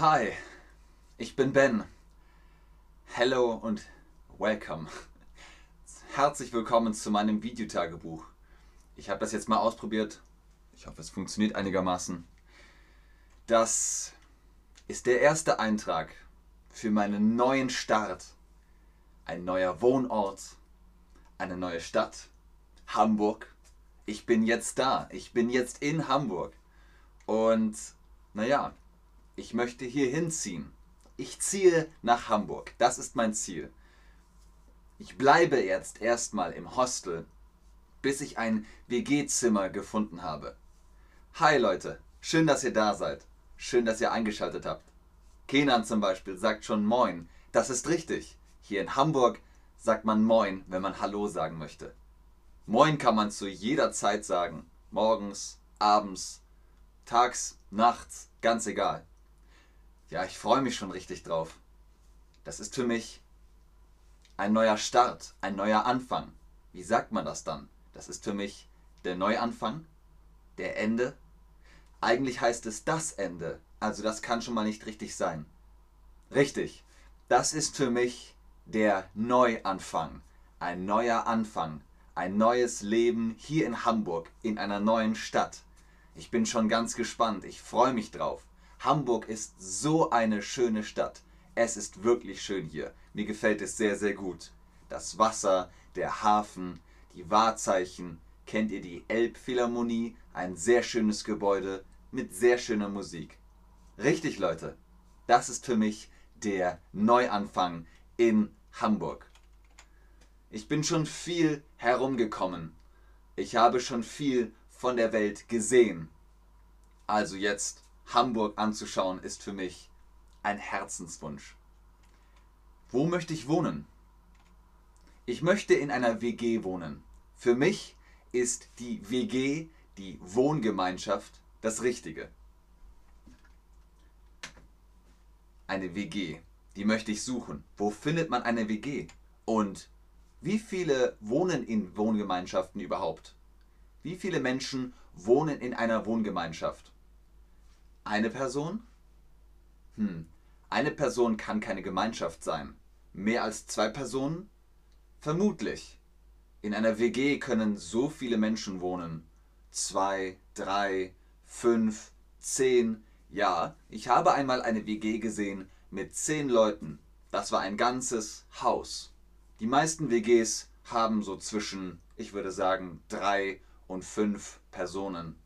Hi, ich bin Ben. Hello und welcome. Herzlich willkommen zu meinem Videotagebuch. Ich habe das jetzt mal ausprobiert. Ich hoffe, es funktioniert einigermaßen. Das ist der erste Eintrag für meinen neuen Start. Ein neuer Wohnort, eine neue Stadt, Hamburg. Ich bin jetzt da. Ich bin jetzt in Hamburg. Und naja, ich möchte hier hinziehen. Ich ziehe nach Hamburg. Das ist mein Ziel. Ich bleibe jetzt erstmal im Hostel, bis ich ein WG-Zimmer gefunden habe. Hi Leute, schön, dass ihr da seid. Schön, dass ihr eingeschaltet habt. Kenan zum Beispiel sagt schon Moin. Das ist richtig. Hier in Hamburg sagt man Moin, wenn man Hallo sagen möchte. Moin kann man zu jeder Zeit sagen. Morgens, abends, tags, nachts, ganz egal. Ja, ich freue mich schon richtig drauf. Das ist für mich ein neuer Start, ein neuer Anfang. Wie sagt man das dann? Das ist für mich der Neuanfang, der Ende. Eigentlich heißt es das Ende, also das kann schon mal nicht richtig sein. Richtig, das ist für mich der Neuanfang, ein neuer Anfang, ein neues Leben hier in Hamburg, in einer neuen Stadt. Ich bin schon ganz gespannt, ich freue mich drauf. Hamburg ist so eine schöne Stadt. Es ist wirklich schön hier. Mir gefällt es sehr, sehr gut. Das Wasser, der Hafen, die Wahrzeichen. Kennt ihr die Elbphilharmonie? Ein sehr schönes Gebäude mit sehr schöner Musik. Richtig, Leute. Das ist für mich der Neuanfang in Hamburg. Ich bin schon viel herumgekommen. Ich habe schon viel von der Welt gesehen. Also jetzt Hamburg anzuschauen, ist für mich ein Herzenswunsch. Wo möchte ich wohnen? Ich möchte in einer WG wohnen. Für mich ist die WG, die Wohngemeinschaft, das Richtige. Eine WG, die möchte ich suchen. Wo findet man eine WG? Und wie viele wohnen in Wohngemeinschaften überhaupt? Wie viele Menschen wohnen in einer Wohngemeinschaft? Eine Person? Hm, eine Person kann keine Gemeinschaft sein. Mehr als zwei Personen? Vermutlich. In einer WG können so viele Menschen wohnen. Zwei, drei, fünf, zehn. Ja, ich habe einmal eine WG gesehen mit zehn Leuten. Das war ein ganzes Haus. Die meisten WGs haben so zwischen, ich würde sagen, drei und fünf Personen.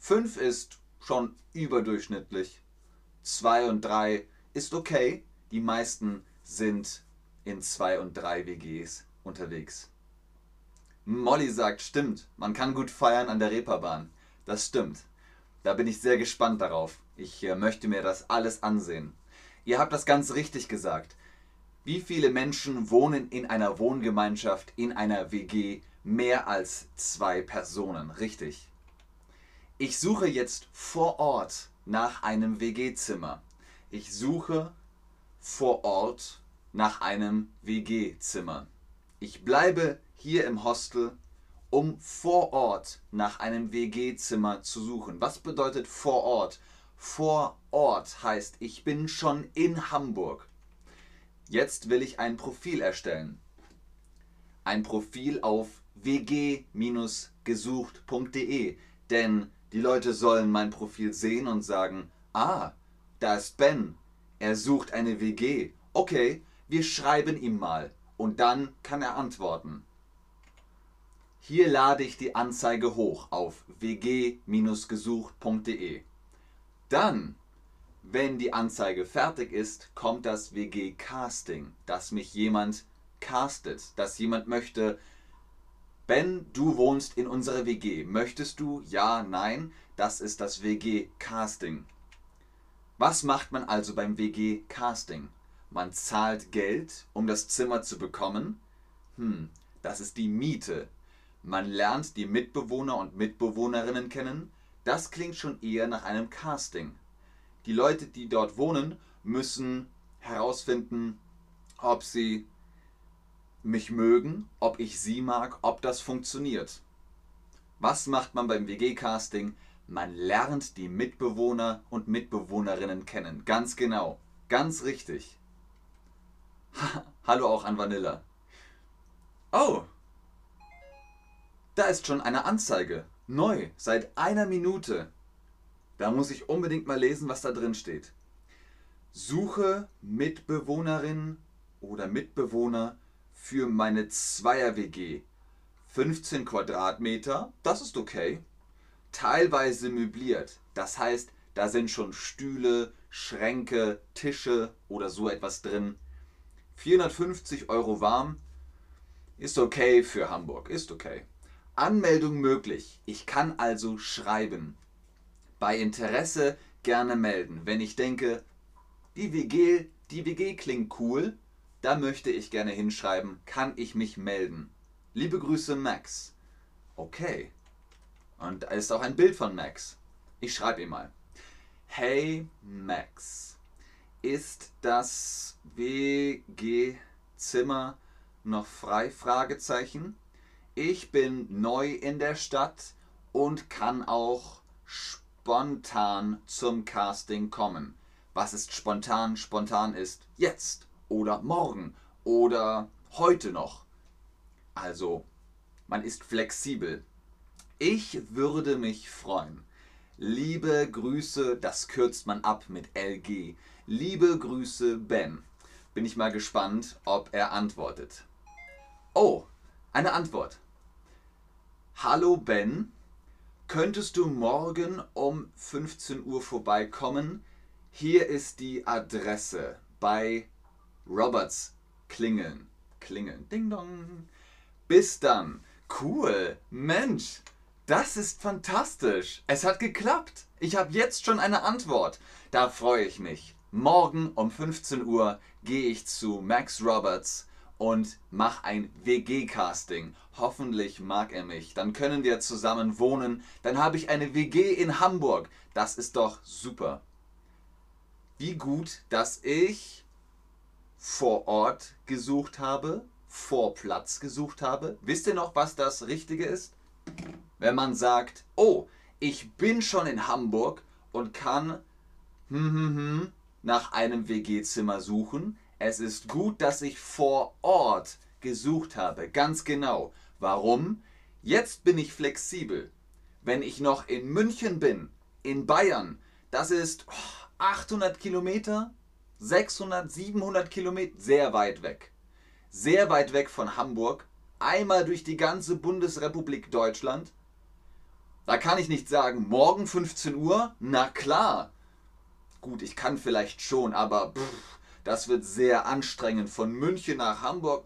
Fünf ist schon überdurchschnittlich. 2 und 3 ist okay. Die meisten sind in 2 und 3 WGs unterwegs. Molly sagt, stimmt, man kann gut feiern an der Reeperbahn. Das stimmt. Da bin ich sehr gespannt darauf. Ich äh, möchte mir das alles ansehen. Ihr habt das ganz richtig gesagt. Wie viele Menschen wohnen in einer Wohngemeinschaft, in einer WG? Mehr als zwei Personen, richtig. Ich suche jetzt vor Ort nach einem WG-Zimmer. Ich suche vor Ort nach einem WG-Zimmer. Ich bleibe hier im Hostel, um vor Ort nach einem WG-Zimmer zu suchen. Was bedeutet vor Ort? Vor Ort heißt, ich bin schon in Hamburg. Jetzt will ich ein Profil erstellen. Ein Profil auf wg-gesucht.de, denn die Leute sollen mein Profil sehen und sagen, ah, da ist Ben, er sucht eine WG. Okay, wir schreiben ihm mal und dann kann er antworten. Hier lade ich die Anzeige hoch auf wg-gesucht.de. Dann, wenn die Anzeige fertig ist, kommt das WG-Casting, dass mich jemand castet, dass jemand möchte, Ben, du wohnst in unserer WG. Möchtest du? Ja, nein. Das ist das WG-Casting. Was macht man also beim WG-Casting? Man zahlt Geld, um das Zimmer zu bekommen. Hm, das ist die Miete. Man lernt die Mitbewohner und Mitbewohnerinnen kennen. Das klingt schon eher nach einem Casting. Die Leute, die dort wohnen, müssen herausfinden, ob sie mich mögen, ob ich sie mag, ob das funktioniert. Was macht man beim WG-Casting? Man lernt die Mitbewohner und Mitbewohnerinnen kennen. Ganz genau. Ganz richtig. Hallo auch an Vanilla. Oh. Da ist schon eine Anzeige. Neu. Seit einer Minute. Da muss ich unbedingt mal lesen, was da drin steht. Suche Mitbewohnerin oder Mitbewohner für meine Zweier-WG. 15 Quadratmeter, das ist okay. Teilweise möbliert, das heißt, da sind schon Stühle, Schränke, Tische oder so etwas drin. 450 Euro warm, ist okay für Hamburg, ist okay. Anmeldung möglich, ich kann also schreiben. Bei Interesse gerne melden. Wenn ich denke, die WG, die WG klingt cool, da möchte ich gerne hinschreiben, kann ich mich melden. Liebe Grüße Max. Okay. Und da ist auch ein Bild von Max. Ich schreibe ihm mal. Hey Max, ist das WG-Zimmer noch frei? Fragezeichen. Ich bin neu in der Stadt und kann auch spontan zum Casting kommen. Was ist spontan? Spontan ist jetzt oder morgen oder heute noch. Also, man ist flexibel. Ich würde mich freuen. Liebe Grüße, das kürzt man ab mit LG. Liebe Grüße, Ben. Bin ich mal gespannt, ob er antwortet. Oh, eine Antwort. Hallo Ben, könntest du morgen um 15 Uhr vorbeikommen? Hier ist die Adresse bei Roberts Klingeln. Klingeln. Ding dong. Bis dann. Cool. Mensch, das ist fantastisch. Es hat geklappt. Ich habe jetzt schon eine Antwort. Da freue ich mich. Morgen um 15 Uhr gehe ich zu Max Roberts und mache ein WG-Casting. Hoffentlich mag er mich. Dann können wir zusammen wohnen. Dann habe ich eine WG in Hamburg. Das ist doch super wie gut, dass ich vor Ort gesucht habe, vor Platz gesucht habe. Wisst ihr noch, was das Richtige ist? Wenn man sagt, oh, ich bin schon in Hamburg und kann hm, hm, hm, nach einem WG-Zimmer suchen. Es ist gut, dass ich vor Ort gesucht habe. Ganz genau. Warum? Jetzt bin ich flexibel. Wenn ich noch in München bin, in Bayern, das ist... Oh, 800 Kilometer, 600, 700 Kilometer, sehr weit weg. Sehr weit weg von Hamburg, einmal durch die ganze Bundesrepublik Deutschland. Da kann ich nicht sagen, morgen 15 Uhr, na klar. Gut, ich kann vielleicht schon, aber pff, das wird sehr anstrengend, von München nach Hamburg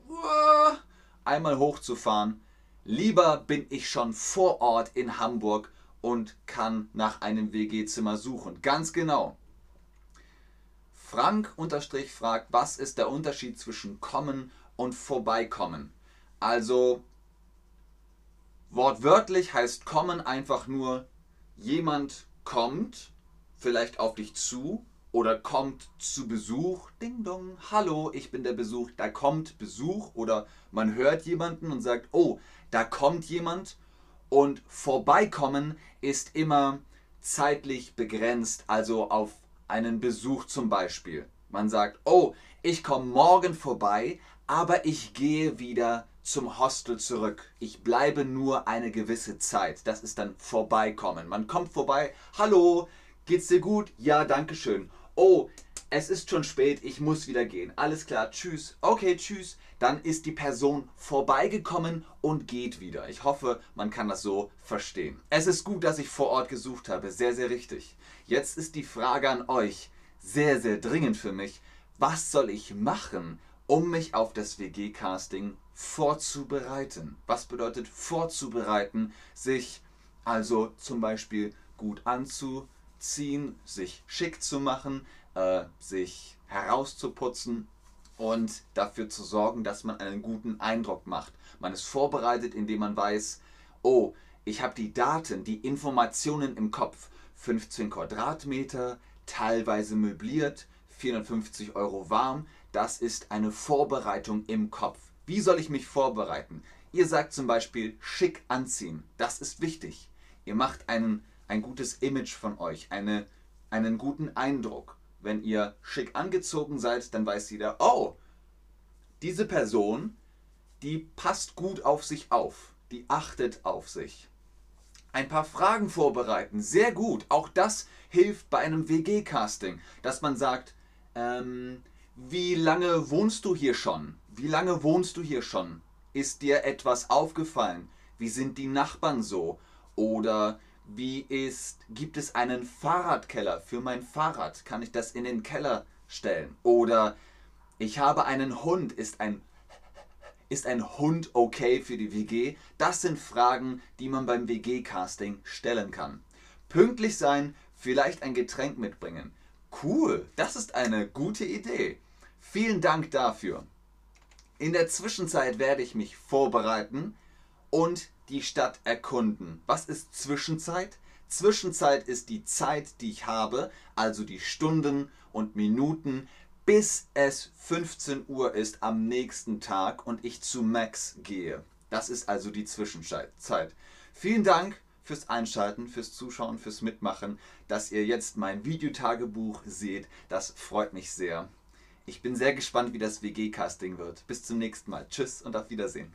einmal hochzufahren. Lieber bin ich schon vor Ort in Hamburg und kann nach einem WG-Zimmer suchen. Ganz genau. Frank unterstrich fragt, was ist der Unterschied zwischen kommen und vorbeikommen? Also wortwörtlich heißt kommen einfach nur jemand kommt vielleicht auf dich zu oder kommt zu Besuch. Ding dong, hallo, ich bin der Besuch. Da kommt Besuch oder man hört jemanden und sagt, oh, da kommt jemand. Und vorbeikommen ist immer zeitlich begrenzt, also auf einen Besuch zum Beispiel. Man sagt, oh, ich komme morgen vorbei, aber ich gehe wieder zum Hostel zurück. Ich bleibe nur eine gewisse Zeit. Das ist dann vorbeikommen. Man kommt vorbei. Hallo, geht's dir gut? Ja, danke schön. Oh, es ist schon spät, ich muss wieder gehen. Alles klar, tschüss. Okay, tschüss. Dann ist die Person vorbeigekommen und geht wieder. Ich hoffe, man kann das so verstehen. Es ist gut, dass ich vor Ort gesucht habe. Sehr, sehr richtig. Jetzt ist die Frage an euch, sehr, sehr dringend für mich. Was soll ich machen, um mich auf das WG-Casting vorzubereiten? Was bedeutet vorzubereiten? Sich also zum Beispiel gut anzuziehen, sich schick zu machen, äh, sich herauszuputzen und dafür zu sorgen, dass man einen guten Eindruck macht. Man ist vorbereitet, indem man weiß, oh, ich habe die Daten, die Informationen im Kopf. 15 Quadratmeter, teilweise möbliert, 450 Euro warm. Das ist eine Vorbereitung im Kopf. Wie soll ich mich vorbereiten? Ihr sagt zum Beispiel schick anziehen. Das ist wichtig. Ihr macht einen ein gutes Image von euch, eine, einen guten Eindruck. Wenn ihr schick angezogen seid, dann weiß jeder, oh, diese Person, die passt gut auf sich auf, die achtet auf sich. Ein paar Fragen vorbereiten, sehr gut. Auch das hilft bei einem WG-Casting, dass man sagt, ähm, wie lange wohnst du hier schon? Wie lange wohnst du hier schon? Ist dir etwas aufgefallen? Wie sind die Nachbarn so? Oder wie ist, gibt es einen Fahrradkeller für mein Fahrrad? Kann ich das in den Keller stellen? Oder ich habe einen Hund, ist ein ist ein Hund okay für die WG? Das sind Fragen, die man beim WG-Casting stellen kann. Pünktlich sein, vielleicht ein Getränk mitbringen. Cool, das ist eine gute Idee. Vielen Dank dafür. In der Zwischenzeit werde ich mich vorbereiten und die Stadt erkunden. Was ist Zwischenzeit? Zwischenzeit ist die Zeit, die ich habe, also die Stunden und Minuten, bis es 15 Uhr ist am nächsten Tag und ich zu Max gehe. Das ist also die Zwischenzeit. Vielen Dank fürs Einschalten, fürs Zuschauen, fürs Mitmachen, dass ihr jetzt mein Videotagebuch seht. Das freut mich sehr. Ich bin sehr gespannt, wie das WG-Casting wird. Bis zum nächsten Mal. Tschüss und auf Wiedersehen.